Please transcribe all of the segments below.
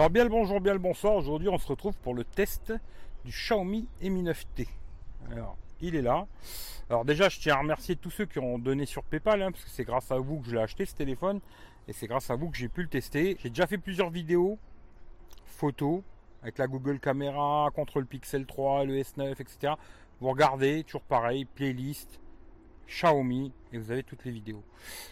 Alors bien le bonjour, bien le bonsoir. Aujourd'hui, on se retrouve pour le test du Xiaomi Mi 9T. Alors, il est là. Alors déjà, je tiens à remercier tous ceux qui ont donné sur PayPal, hein, parce que c'est grâce à vous que je l'ai acheté ce téléphone, et c'est grâce à vous que j'ai pu le tester. J'ai déjà fait plusieurs vidéos, photos, avec la Google Caméra, contre le Pixel 3, le S9, etc. Vous regardez, toujours pareil, playlist, Xiaomi et vous avez toutes les vidéos.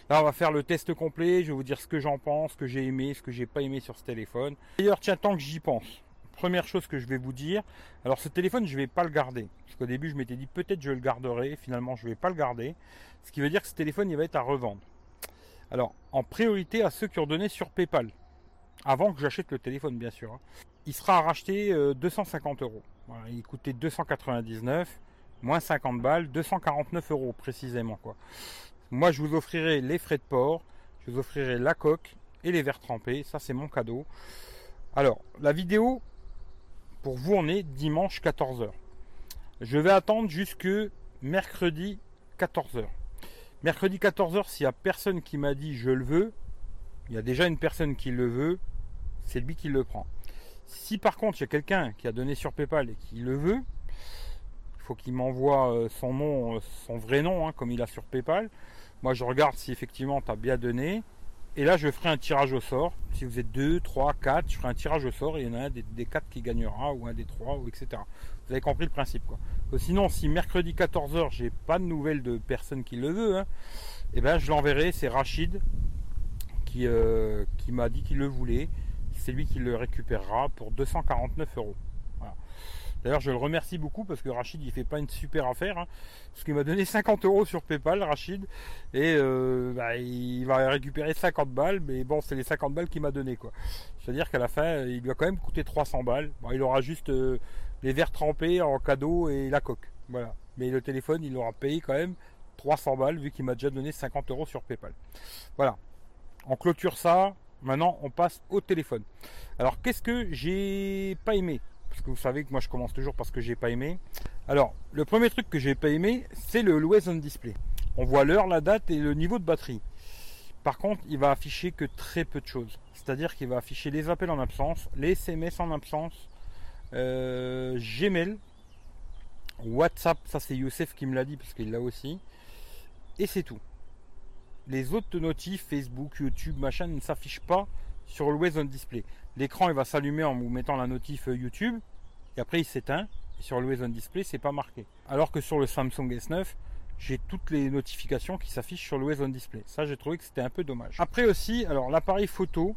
Là, on va faire le test complet. Je vais vous dire ce que j'en pense, ce que j'ai aimé, ce que j'ai pas aimé sur ce téléphone. D'ailleurs, tiens, tant que j'y pense, première chose que je vais vous dire. Alors, ce téléphone, je vais pas le garder parce qu'au début, je m'étais dit peut-être je le garderai. Finalement, je vais pas le garder. Ce qui veut dire que ce téléphone, il va être à revendre. Alors, en priorité à ceux qui ont donné sur PayPal, avant que j'achète le téléphone, bien sûr. Hein. Il sera racheté 250 euh, euros. il coûtait 299 moins 50 balles, 249 euros précisément quoi. Moi je vous offrirai les frais de port, je vous offrirai la coque et les verres trempés, ça c'est mon cadeau. Alors la vidéo pour vous on est dimanche 14h. Je vais attendre jusque mercredi 14h. Mercredi 14h, s'il n'y a personne qui m'a dit je le veux, il y a déjà une personne qui le veut, c'est lui qui le prend. Si par contre il y a quelqu'un qui a donné sur PayPal et qui le veut, faut qu'il m'envoie euh, son nom, euh, son vrai nom, hein, comme il a sur PayPal. Moi, je regarde si effectivement tu as bien donné. Et là, je ferai un tirage au sort. Si vous êtes 2, 3, 4, je ferai un tirage au sort et il y en a un des, des 4 qui gagnera, ou un des 3, ou etc. Vous avez compris le principe. Quoi. Euh, sinon, si mercredi 14h, j'ai pas de nouvelles de personne qui le veut, hein, eh ben, je l'enverrai. C'est Rachid qui, qui m'a dit qu'il le voulait. C'est lui qui le récupérera pour 249 euros. D'ailleurs, je le remercie beaucoup parce que Rachid, il fait pas une super affaire. Hein, parce qu'il m'a donné 50 euros sur PayPal, Rachid. Et euh, bah, il va récupérer 50 balles. Mais bon, c'est les 50 balles qu'il m'a donné. quoi. C'est-à-dire qu'à la fin, il lui a quand même coûté 300 balles. Bon, il aura juste euh, les verres trempés en cadeau et la coque. Mais le téléphone, il aura payé quand même 300 balles vu qu'il m'a déjà donné 50 euros sur PayPal. Voilà. On clôture ça. Maintenant, on passe au téléphone. Alors, qu'est-ce que j'ai pas aimé? Parce que vous savez que moi je commence toujours parce que j'ai pas aimé. Alors, le premier truc que j'ai pas aimé, c'est le Always on Display. On voit l'heure, la date et le niveau de batterie. Par contre, il va afficher que très peu de choses. C'est-à-dire qu'il va afficher les appels en absence, les SMS en absence, euh, Gmail, WhatsApp, ça c'est Youssef qui me l'a dit parce qu'il l'a aussi. Et c'est tout. Les autres notifs, Facebook, YouTube, machin, ne s'affichent pas sur Always on Display. L'écran il va s'allumer en vous mettant la notif euh, YouTube et après il s'éteint. Et sur le on Display, c'est pas marqué. Alors que sur le Samsung S9, j'ai toutes les notifications qui s'affichent sur le on Display. Ça, j'ai trouvé que c'était un peu dommage. Après aussi, alors l'appareil photo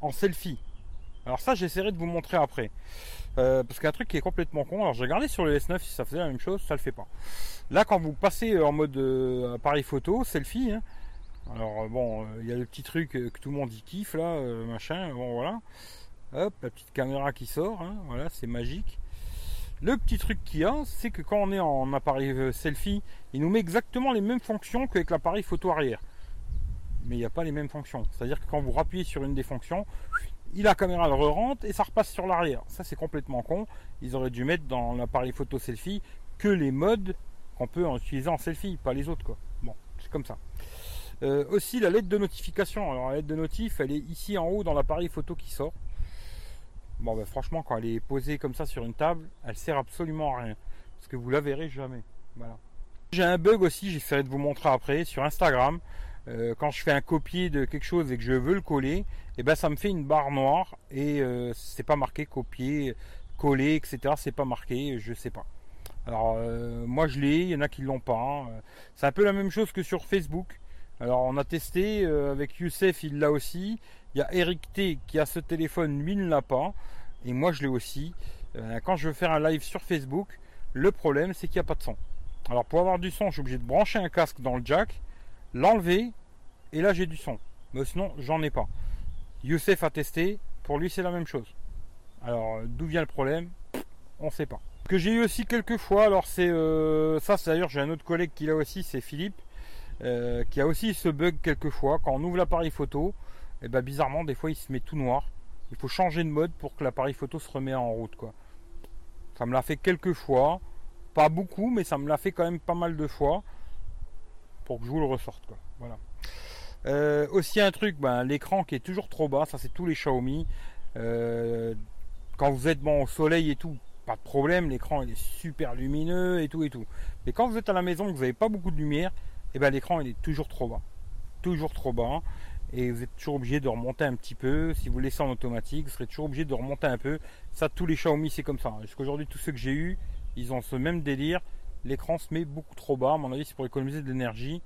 en selfie. Alors ça, j'essaierai de vous montrer après. Euh, parce qu'un truc qui est complètement con. Alors j'ai regardé sur le S9 si ça faisait la même chose, ça le fait pas. Là, quand vous passez en mode euh, appareil photo, selfie, hein, alors euh, bon, euh, il y a le petit truc euh, que tout le monde y kiffe là, machin, bon voilà. Hop, la petite caméra qui sort, hein, voilà, c'est magique. Le petit truc qu'il y a, c'est que quand on est en appareil selfie, il nous met exactement les mêmes fonctions qu'avec l'appareil photo arrière. Mais il n'y a pas les mêmes fonctions. C'est-à-dire que quand vous rappuyez sur une des fonctions, la caméra le re-rentre et ça repasse sur l'arrière. Ça c'est complètement con. Ils auraient dû mettre dans l'appareil photo selfie que les modes qu'on peut utiliser en selfie, pas les autres quoi. Bon, c'est comme ça. Euh, aussi la lettre de notification. Alors la lettre de notif, elle est ici en haut dans l'appareil photo qui sort. Bon ben franchement quand elle est posée comme ça sur une table, elle sert absolument à rien. Parce que vous la verrez jamais. Voilà. J'ai un bug aussi, j'essaierai de vous montrer après sur Instagram. Euh, quand je fais un copier de quelque chose et que je veux le coller, et eh ben ça me fait une barre noire et euh, c'est pas marqué copier, coller, etc. C'est pas marqué, je sais pas. Alors moi je l'ai, il y en a qui l'ont pas. Hein. C'est un peu la même chose que sur Facebook. Alors on a testé euh, avec Youssef, il l'a aussi. Il y a Eric T qui a ce téléphone, lui ne l'a pas. Et moi je l'ai aussi. Euh, quand je veux faire un live sur Facebook, le problème c'est qu'il n'y a pas de son. Alors pour avoir du son, je suis obligé de brancher un casque dans le jack, l'enlever, et là j'ai du son. Mais sinon j'en ai pas. Youssef a testé, pour lui c'est la même chose. Alors d'où vient le problème? On ne sait pas. Que j'ai eu aussi quelques fois, alors c'est euh, ça, c'est d'ailleurs j'ai un autre collègue qui l'a aussi, c'est Philippe. Euh, qui a aussi ce bug quelquefois. Quand on ouvre l'appareil photo, et eh ben bizarrement, des fois il se met tout noir. Il faut changer de mode pour que l'appareil photo se remette en route. Quoi. Ça me l'a fait quelques fois. Pas beaucoup, mais ça me l'a fait quand même pas mal de fois. Pour que je vous le ressorte. Quoi. Voilà. Euh, aussi un truc, ben, l'écran qui est toujours trop bas, ça c'est tous les Xiaomi. Euh, quand vous êtes bon au soleil et tout, pas de problème, l'écran est super lumineux et tout et tout. Mais quand vous êtes à la maison, que vous n'avez pas beaucoup de lumière, et eh ben l'écran il est toujours trop bas. Toujours trop bas. Et vous êtes toujours obligé de remonter un petit peu. Si vous laissez en automatique, vous serez toujours obligé de remonter un peu. Ça, tous les Xiaomi, c'est comme ça. Jusqu'aujourd'hui, tous ceux que j'ai eu, ils ont ce même délire. L'écran se met beaucoup trop bas. À mon avis, c'est pour économiser de l'énergie.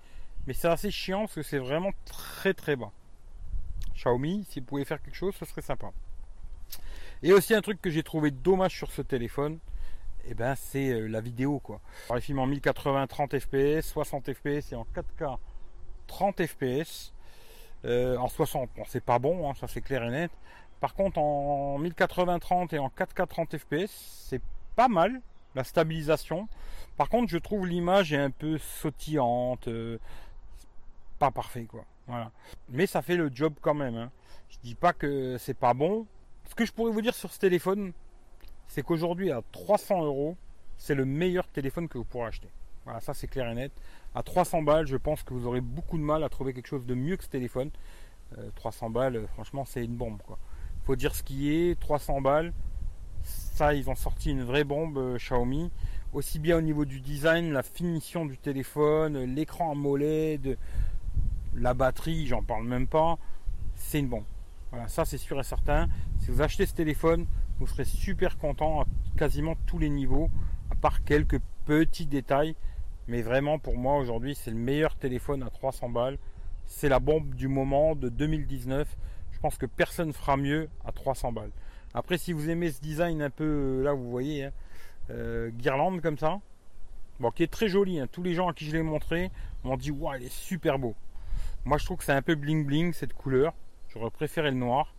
Mais c'est assez chiant parce que c'est vraiment très très bas. Xiaomi, si vous pouvez faire quelque chose, ce serait sympa. Et aussi un truc que j'ai trouvé dommage sur ce téléphone, eh ben c'est euh, la vidéo quoi. Alors, les films en 1080 30 fps, 60 fps et en 4K 30 fps. en 60, bon, c'est pas bon, hein, ça c'est clair et net. Par contre en 1080 30 et en 4K 30 fps, c'est pas mal la stabilisation. Par contre, je trouve l'image est un peu sautillante, euh, pas parfait quoi. Voilà. Mais ça fait le job quand même. Hein. Je dis pas que c'est pas bon. Ce que je pourrais vous dire sur ce téléphone, c'est qu'aujourd'hui à 300 euros, c'est le meilleur téléphone que vous pourrez acheter. Voilà, ça c'est clair et net. À 300 balles, je pense que vous aurez beaucoup de mal à trouver quelque chose de mieux que ce téléphone. 300 euh, balles, franchement, c'est une bombe quoi. Faut dire ce qui est, 300 balles. Ça, ils ont sorti une vraie bombe euh, Xiaomi. Aussi bien au niveau du design, la finition du téléphone, l'écran AMOLED, la batterie, j'en parle même pas. C'est une bombe. Voilà, ça c'est sûr et certain. Si vous achetez ce téléphone, vous serez super content à quasiment tous les niveaux, à part quelques petits détails. Mais vraiment, pour moi, aujourd'hui, c'est le meilleur téléphone à 300 balles. C'est la bombe du moment de 2019. Je pense que personne ne fera mieux à 300 balles. Après, si vous aimez ce design un peu, euh, là, vous voyez, hein, euh, guirlande comme ça, bon, qui est très joli. Hein. Tous les gens à qui je l'ai montré m'ont dit, waouh, il est super beau. Moi, je trouve que c'est un peu bling bling cette couleur. J'aurais préféré le noir.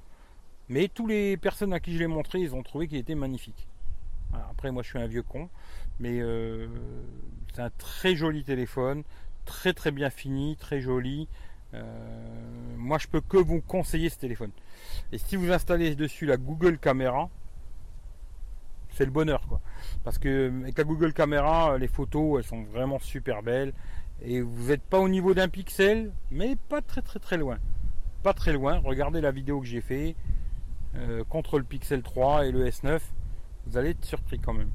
Mais tous les personnes à qui je l'ai montré, ils ont trouvé qu'il était magnifique. Après, moi, je suis un vieux con. Mais euh, c'est un très joli téléphone. Très, très bien fini. Très joli. Euh, moi, je peux que vous conseiller ce téléphone. Et si vous installez dessus la Google Caméra, c'est le bonheur, quoi. Parce que avec la Google Caméra, les photos, elles sont vraiment super belles. Et vous n'êtes pas au niveau d'un pixel, mais pas très très très loin pas très loin. Regardez la vidéo que j'ai fait euh, contre le Pixel 3 et le S9. Vous allez être surpris quand même.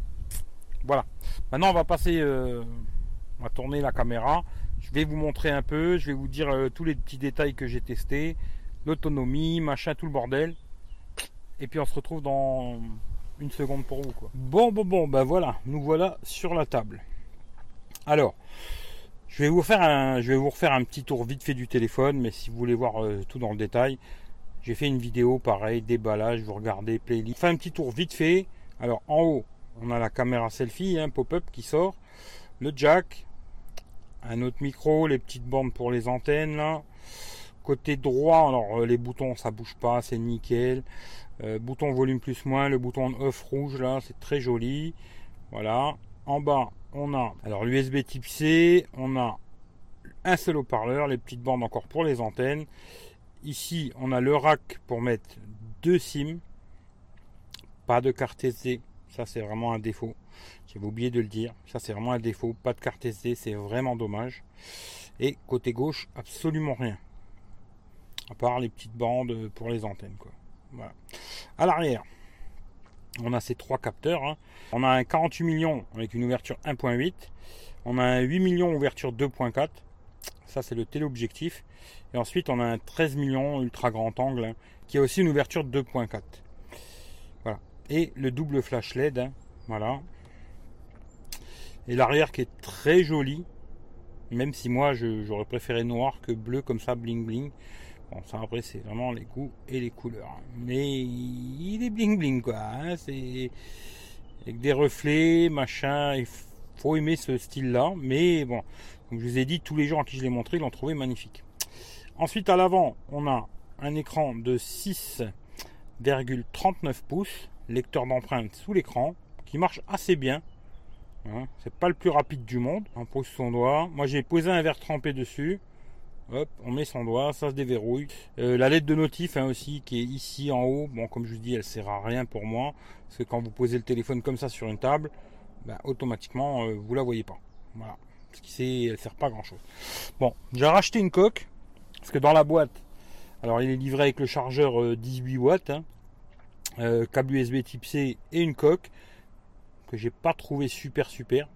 Voilà. Maintenant, on va passer, euh, on va tourner la caméra. Je vais vous montrer un peu. Je vais vous dire euh, tous les petits détails que j'ai testés, l'autonomie, machin, tout le bordel. Et puis on se retrouve dans une seconde pour vous. Quoi. Bon, bon, bon, ben voilà, nous voilà sur la table. Alors, je vais vous faire un, je vais vous refaire un petit tour vite fait du téléphone, mais si vous voulez voir tout dans le détail, j'ai fait une vidéo pareil, déballage, vous regardez playlist. Enfin un petit tour vite fait. Alors en haut, on a la caméra selfie, un hein, pop-up qui sort, le jack, un autre micro, les petites bandes pour les antennes là. Côté droit, alors euh, les boutons ça bouge pas, c'est nickel. Euh, bouton volume plus moins, le bouton off rouge là, c'est très joli. Voilà. En bas, on a alors l'USB type C, on a un seul haut-parleur, les petites bandes encore pour les antennes. Ici, on a le rack pour mettre deux SIM. Pas de carte SD, ça c'est vraiment un défaut. J'avais oublié de le dire, ça c'est vraiment un défaut. Pas de carte SD, c'est vraiment dommage. Et côté gauche, absolument rien. À part les petites bandes pour les antennes. Quoi. Voilà. À l'arrière, on a ces trois capteurs. Hein. On a un 48 millions avec une ouverture 1.8. On a un 8 millions ouverture 2.4. Ça, c'est le téléobjectif. Et ensuite, on a un 13 millions ultra grand angle hein, qui a aussi une ouverture 2.4. Voilà. Et le double flash LED. Hein. Voilà. Et l'arrière qui est très joli. Même si moi, j'aurais préféré noir que bleu comme ça, bling bling. Bon, ça après, c'est vraiment les goûts et les couleurs. Mais il est bling bling, quoi. Hein. c'est avec des reflets, machin. Il faut aimer ce style-là. Mais bon, comme je vous ai dit, tous les gens à qui je l'ai montré, l'ont trouvé magnifique. Ensuite, à l'avant, on a un écran de 6,39 pouces, lecteur d'empreintes sous l'écran, qui marche assez bien. Hein. c'est pas le plus rapide du monde. On pose son doigt. Moi, j'ai posé un verre trempé dessus. Hop, on met son doigt, ça se déverrouille. Euh, la lettre de notif hein, aussi qui est ici en haut. Bon, comme je vous dis, elle sert à rien pour moi. Parce que quand vous posez le téléphone comme ça sur une table, ben, automatiquement, euh, vous la voyez pas. Voilà. Parce qu'elle sert pas à grand chose. Bon, j'ai racheté une coque. Parce que dans la boîte, alors il est livré avec le chargeur 18 euh, watts. Hein. euh, câble USB type C et une coque que j'ai pas trouvé super super.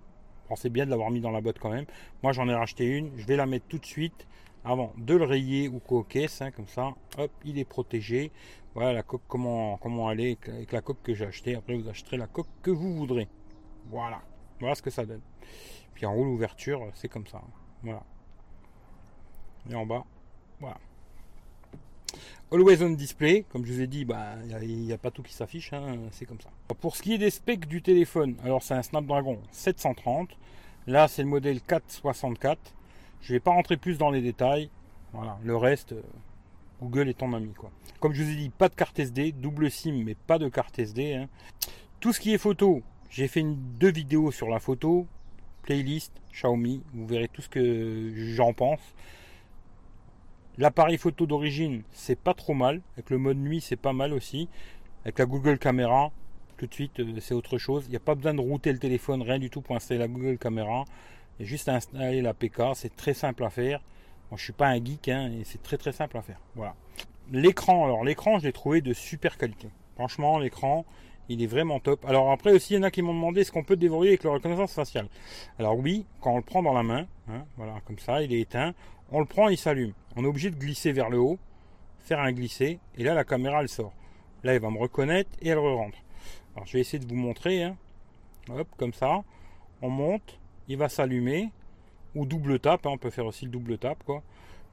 Pensez bien de l'avoir mis dans la boîte quand même. Moi j'en ai racheté une, je vais la mettre tout de suite avant de le rayer ou coquesse, hein, comme ça, hop, il est protégé. Voilà la coque, comment, comment aller avec la coque que j'ai acheté. Après, vous acheterez la coque que vous voudrez. Voilà, voilà ce que ça donne. Puis en haut, l'ouverture, c'est comme ça. Voilà. Et en bas, voilà. Always on display, comme je vous ai dit, bah, il n'y a, pas tout qui s'affiche, hein, c'est comme ça. Pour ce qui est des specs du téléphone, alors c'est un Snapdragon 730. Là, c'est le modèle 464. Je ne vais pas rentrer plus dans les détails. Voilà, le reste, euh, Google est ton ami. Quoi. Comme je vous ai dit, pas de carte SD, double SIM, mais pas de carte SD. Hein. Tout ce qui est photo, j'ai fait deux vidéos sur la photo, playlist, Xiaomi, vous verrez tout ce que j'en pense. L'appareil photo d'origine, c'est pas trop mal. Avec le mode nuit, c'est pas mal aussi. Avec la Google Caméra, tout de suite, euh, c'est autre chose. Il n'y a pas besoin de router le téléphone, rien du tout pour installer la Google Caméra juste installer la PK, c'est très simple à faire. Moi, je suis pas un geek, hein, et c'est très très simple à faire. Voilà. L'écran, alors l'écran, je l'ai trouvé de super qualité. Franchement, l'écran, il est vraiment top. Alors après aussi, il y en a qui m'ont demandé est-ce qu'on peut déverrouiller avec la reconnaissance faciale. Alors oui, quand on le prend dans la main, hein, voilà, comme ça, il est éteint, on le prend, il s'allume. On est obligé de glisser vers le haut, faire un glisser, et là la caméra elle sort. Là, il va me reconnaître et elle re rentre. Alors je vais essayer de vous montrer. Hein. Hop, comme ça. On monte, il va s'allumer ou double tap, hein, on peut faire aussi le double tap quoi.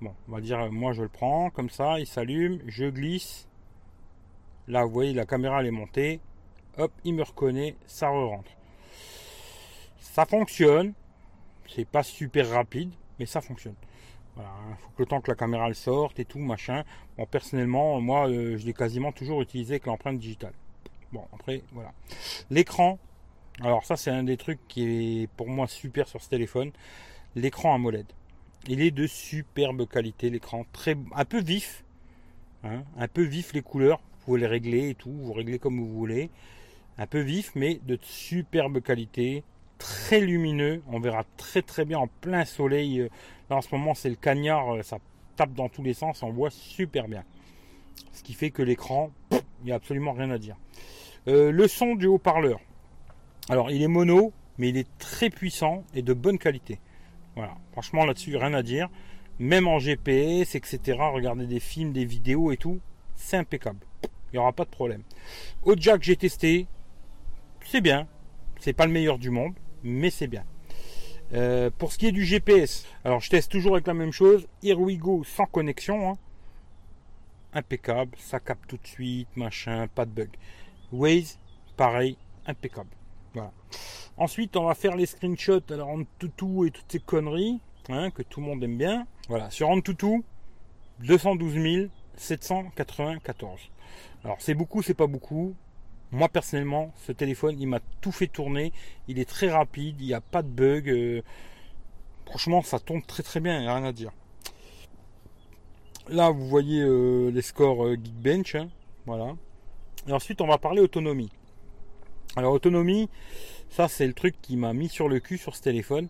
Bon, on va dire moi je le prends comme ça, il s'allume, je glisse. Là, vous voyez la caméra elle est montée. Hop, il me reconnaît, ça re rentre. Ça fonctionne. C'est pas super rapide, mais ça fonctionne. Voilà, il hein. faut que le temps que la caméra elle sorte et tout, machin. Bon, personnellement, moi, euh, je l'ai quasiment toujours utilisé avec l'empreinte digitale. Bon, après, voilà. L'écran, alors ça c'est un des trucs qui est pour moi super sur ce téléphone. L'écran AMOLED. Il est de superbe qualité l'écran, très un peu vif, hein, un peu vif les couleurs. Vous pouvez les régler et tout, vous réglez comme vous voulez. Un peu vif mais de superbe qualité, très lumineux. On verra très très bien en plein soleil. Là en ce moment c'est le cagnard, ça tape dans tous les sens, on voit super bien. Ce qui fait que l'écran, il n'y a absolument rien à dire. Euh, le son du haut-parleur. Alors, il est mono, mais il est très puissant et de bonne qualité. Voilà, franchement là-dessus, rien à dire. Même en GPS, etc. Regardez des films, des vidéos et tout, c'est impeccable. Il n'y aura pas de problème. Au jack, j'ai testé. C'est bien. C'est pas le meilleur du monde, mais c'est bien. Euh, pour ce qui est du GPS, alors je teste toujours avec la même chose. Here we go sans connexion. Hein. Impeccable. Ça capte tout de suite, machin, pas de bug. Waze, pareil, impeccable. Ensuite, on va faire les screenshots alors en toutou et toutes ces conneries hein, que tout le monde aime bien. Voilà, sur Antutu, 212 794. Alors c'est beaucoup, c'est pas beaucoup. Moi personnellement, ce téléphone, il m'a tout fait tourner. Il est très rapide, il n'y a pas de bug. Euh, franchement, ça tourne très très bien, il n'y a rien à dire. Là, vous voyez euh, les scores euh, Geekbench. Hein, voilà. Et ensuite, on va parler autonomie. Alors autonomie, ça c'est le truc qui m'a mis sur le cul sur ce téléphone.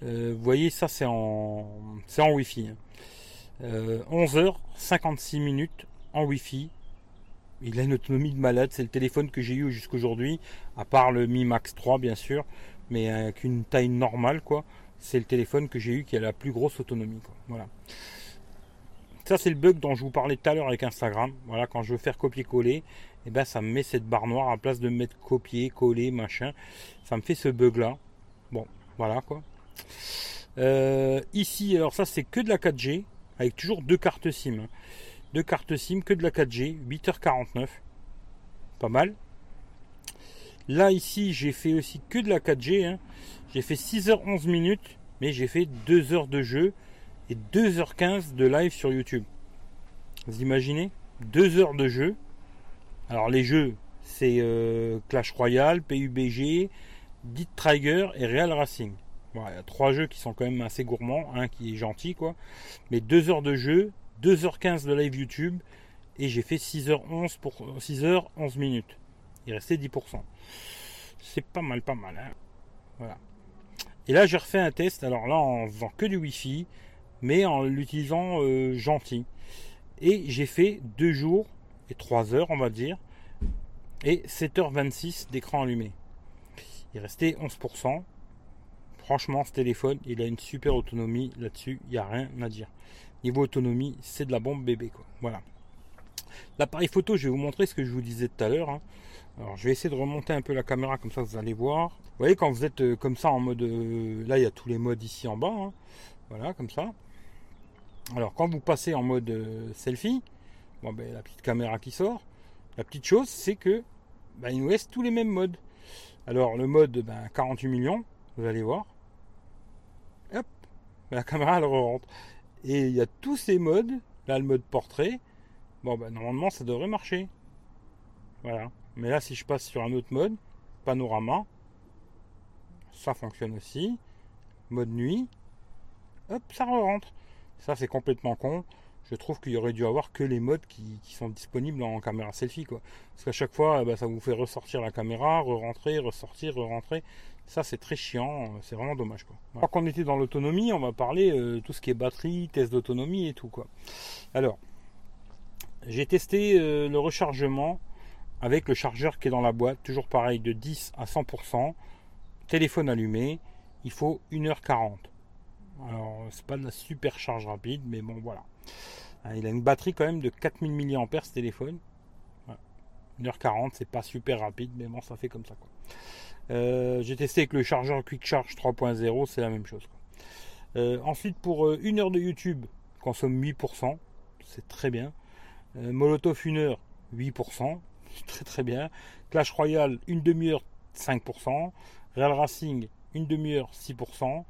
Vous voyez, ça c'est en, c'est en Wi-Fi. 11h, 56 minutes en Wi-Fi. Il a une autonomie de malade. C'est le téléphone que j'ai eu jusqu'aujourd'hui, à part le Mi Max 3 bien sûr, mais avec une taille normale quoi. C'est le téléphone que j'ai eu qui a la plus grosse autonomie. Voilà. Ça c'est le bug dont je vous parlais tout à l'heure avec Instagram. Voilà, quand je veux faire copier-coller, et eh ben ça me met cette barre noire à place de mettre copier, coller, machin. Ça me fait ce bug là. Bon, voilà quoi. Euh, ici, alors ça c'est que de la 4G, avec toujours deux cartes SIM. Deux cartes SIM, que de la 4G, 8h49. Pas mal. Là ici j'ai fait aussi que de la 4G. Hein. J'ai fait 6h11 minutes, mais j'ai fait 2 heures de jeu et 2h15 de live sur YouTube. Vous imaginez? 2 heures de jeu alors les jeux, c'est euh, Clash Royale, PUBG, Dit Trigger et Real Racing. il y a trois jeux qui sont quand même assez gourmands, un qui est gentil quoi. Mais 2 heures de jeu, 2h15 de live YouTube et j'ai fait 6h11 pour 6h11 minutes. Il restait 10%. C'est pas mal, pas mal. Hein. voilà. Et là j'ai refait un test, alors là en faisant que du Wi-Fi, mais en l'utilisant euh, gentil. Et j'ai fait deux jours et 3 heures, on va dire, et 7h26 d'écran allumé. Il restait 11%. Franchement, ce téléphone, il a une super autonomie là-dessus, il n'y a rien à dire. Niveau autonomie, c'est de la bombe bébé. Quoi. Voilà. L'appareil photo, je vais vous montrer ce que je vous disais tout à l'heure. Hein. Alors, je vais essayer de remonter un peu la caméra, comme ça vous allez voir. Vous voyez, quand vous êtes euh, comme ça en mode. Euh, là, il y a tous les modes ici en bas. Hein. Voilà, comme ça. Alors, quand vous passez en mode euh, selfie, bon, ben, la petite caméra qui sort, la petite chose, c'est que ben, il nous laisse tous les mêmes modes. Alors, le mode ben, 48 millions, vous allez voir. Hop, la caméra elle rentre. Et il y a tous ces modes. Là, le mode portrait. Bon, ben, normalement, ça devrait marcher. Voilà. Mais là, si je passe sur un autre mode, panorama, ça fonctionne aussi. Mode nuit, hop, ça rentre. Ça, c'est complètement con. Je trouve qu'il y aurait dû avoir que les modes qui, sont disponibles en caméra selfie. Quoi. Parce qu'à chaque fois, bah, ça vous fait ressortir la caméra, re-rentrer, ressortir, re-rentrer. Ça, c'est très chiant. C'est vraiment dommage. Quoi. Alors qu'on était dans l'autonomie, on va parler euh, tout ce qui est batterie, test d'autonomie et tout. Quoi. Alors, j'ai testé euh, le rechargement avec le chargeur qui est dans la boîte, toujours pareil, de 10 à 100%, téléphone allumé, il faut 1h40. Alors, c'est pas de la super charge rapide, mais bon, voilà. Hein, il a une batterie quand même de 4000 mAh ce téléphone. 1h40, c'est pas super rapide, mais bon, ça fait comme ça. Quoi. Euh, j'ai testé avec le chargeur Quick Charge 3.0, c'est la même chose. Euh, ensuite, pour euh, une heure de YouTube, consomme 8%, c'est très bien. Molotov 1 heure, 8%, très très bien. Clash Royale, une demi-heure, 5%. Real Racing, une demi-heure, 6%.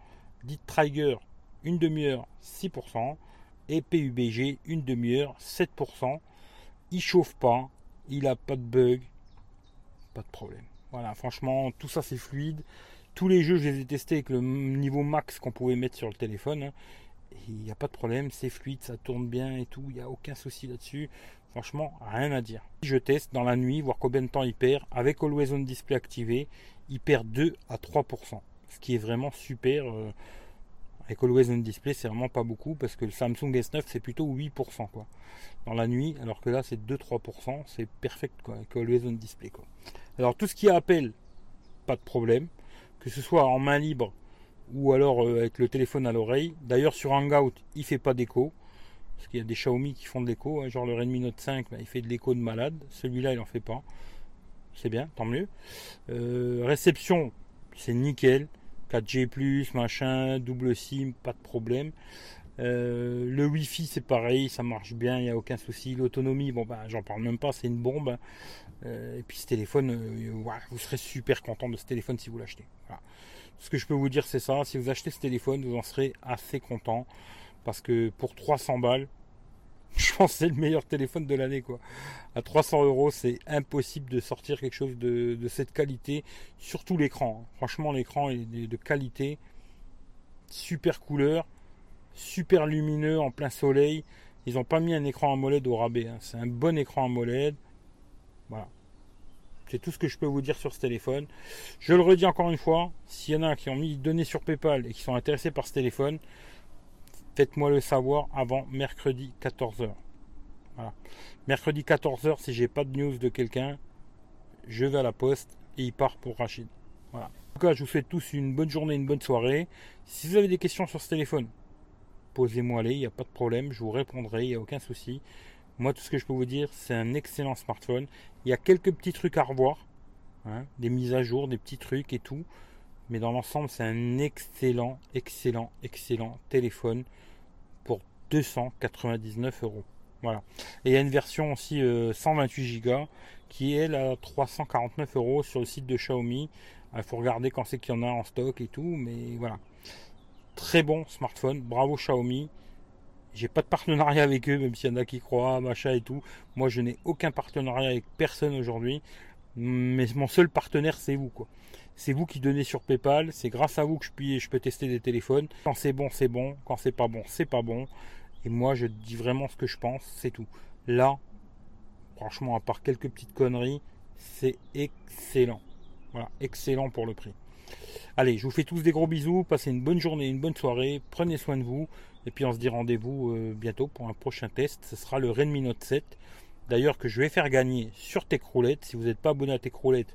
Dit Trigger, une demi-heure, 6%. Et PUBG, une demi-heure, 7%. Il chauffe pas, il a pas de bug, pas de problème. Voilà, franchement, tout ça c'est fluide. Tous les jeux, je les ai testés avec le niveau max qu'on pouvait mettre sur le téléphone. Hein. Il n'y a pas de problème, c'est fluide, ça tourne bien et tout, il n'y a aucun souci là-dessus. Franchement, rien à dire. Je teste dans la nuit, voir combien de temps il perd. Avec Always On Display activé, il perd 2 à 3%. Ce qui est vraiment super. Euh, Always On Display, c'est vraiment pas beaucoup parce que le Samsung S9 c'est plutôt 8% quoi. Dans la nuit, alors que là c'est 2-3%, c'est perfect quoi, avec Always Display quoi. Alors tout ce qui est appel, pas de problème. Que ce soit en main libre ou alors euh, avec le téléphone à l'oreille. D'ailleurs sur Hangout, il fait pas d'écho. Parce qu'il y a des Xiaomi qui font de l'écho, hein, genre le Redmi Note 5, bah, il fait de l'écho de malade. Celui-là, il n'en fait pas. C'est bien, tant mieux. Euh, réception, c'est nickel. 4G, machin, double SIM, pas de problème. Euh, le Wi-Fi, c'est pareil, ça marche bien, il n'y a aucun souci. L'autonomie, bon, ben, j'en parle même pas, c'est une bombe. Euh, et puis ce téléphone, vous serez super content de ce téléphone si vous l'achetez. Ce que je peux vous dire, c'est ça. Si vous achetez ce téléphone, vous en serez assez content. Parce que pour 300 balles, je pense que c'est le meilleur téléphone de l'année. quoi. À 300 euros, c'est impossible de sortir quelque chose de, cette qualité. Surtout l'écran. Hein. Franchement, l'écran est de qualité. Super couleur. Super lumineux en plein soleil. Ils n'ont pas mis un écran AMOLED au rabais. Hein. C'est un bon écran AMOLED. Voilà. C'est tout ce que je peux vous dire sur ce téléphone. Je le redis encore une fois, s'il y en a qui ont mis données sur PayPal et qui sont intéressés par ce téléphone, Faites-moi le savoir avant mercredi 14h. Mercredi 14h, si j'ai pas de news de quelqu'un, je vais à la poste et il part pour Rachid. Voilà. En tout cas, je vous souhaite tous une bonne journée, une bonne soirée. Si vous avez des questions sur ce téléphone, posez-moi les, il n'y a pas de problème, je vous répondrai, il n'y a aucun souci. Moi, tout ce que je peux vous dire, c'est un excellent smartphone. Il y a quelques petits trucs à revoir, hein, des mises à jour, des petits trucs et tout. Mais dans l'ensemble, c'est un excellent, excellent, excellent téléphone pour 299 euros. Voilà. Et il y a une version aussi 128 euh, Go qui est à 349 euros sur le site de Xiaomi. Il faut regarder quand c'est qu'il y en a en stock et tout, mais voilà. Très bon smartphone, bravo Xiaomi. J'ai pas de partenariat avec eux, même s'il y en a qui croient, machin et tout. Moi, je n'ai aucun partenariat avec personne aujourd'hui. Mais mon seul partenaire, c'est vous, quoi. C'est vous qui donnez sur PayPal. C'est grâce à vous que je, puis, je peux tester des téléphones. Quand c'est bon, c'est bon. Quand c'est pas bon, c'est pas bon. Et moi, je dis vraiment ce que je pense. C'est tout. Là, franchement, à part quelques petites conneries, c'est excellent. Voilà, excellent pour le prix. Allez, je vous fais tous des gros bisous. Passez une bonne journée, une bonne soirée. Prenez soin de vous. Et puis on se dit rendez-vous euh, bientôt pour un prochain test. Ce sera le Redmi Note 7. D'ailleurs que je vais faire gagner sur Techroulette. Si vous n'êtes pas abonné à Techroulette,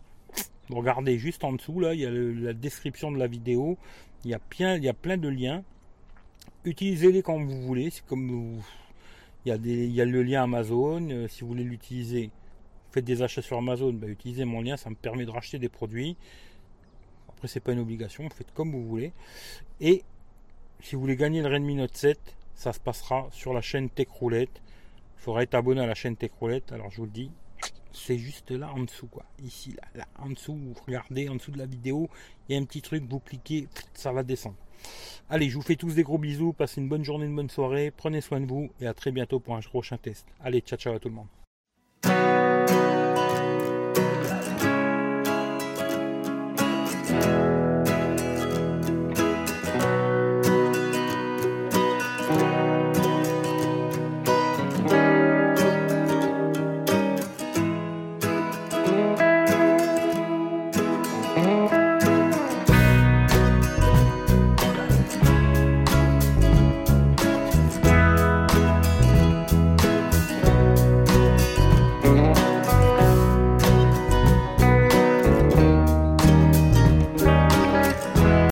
regardez juste en dessous, là, il y a la description de la vidéo. Il y a plein, il y a plein de liens. Utilisez-les quand vous voulez. C'est comme vous, il y, a des, il y a le lien Amazon. Euh, si vous voulez l'utiliser, faites des achats sur Amazon, bah, utilisez mon lien, ça me permet de racheter des produits. Après, c'est pas une obligation, faites comme vous voulez. Et si vous voulez gagner le Redmi Note 7, ça se passera sur la chaîne Tech Roulette. Il faudra être abonné à la chaîne Tech Roulette. Alors je vous le dis, c'est juste là en dessous, quoi. Ici, là, là, en dessous, vous regardez en dessous de la vidéo, il y a un petit truc, vous cliquez, ça va descendre. Allez, je vous fais tous des gros bisous, passez une bonne journée, une bonne soirée, prenez soin de vous et à très bientôt pour un prochain test. Allez, ciao ciao à tout le monde.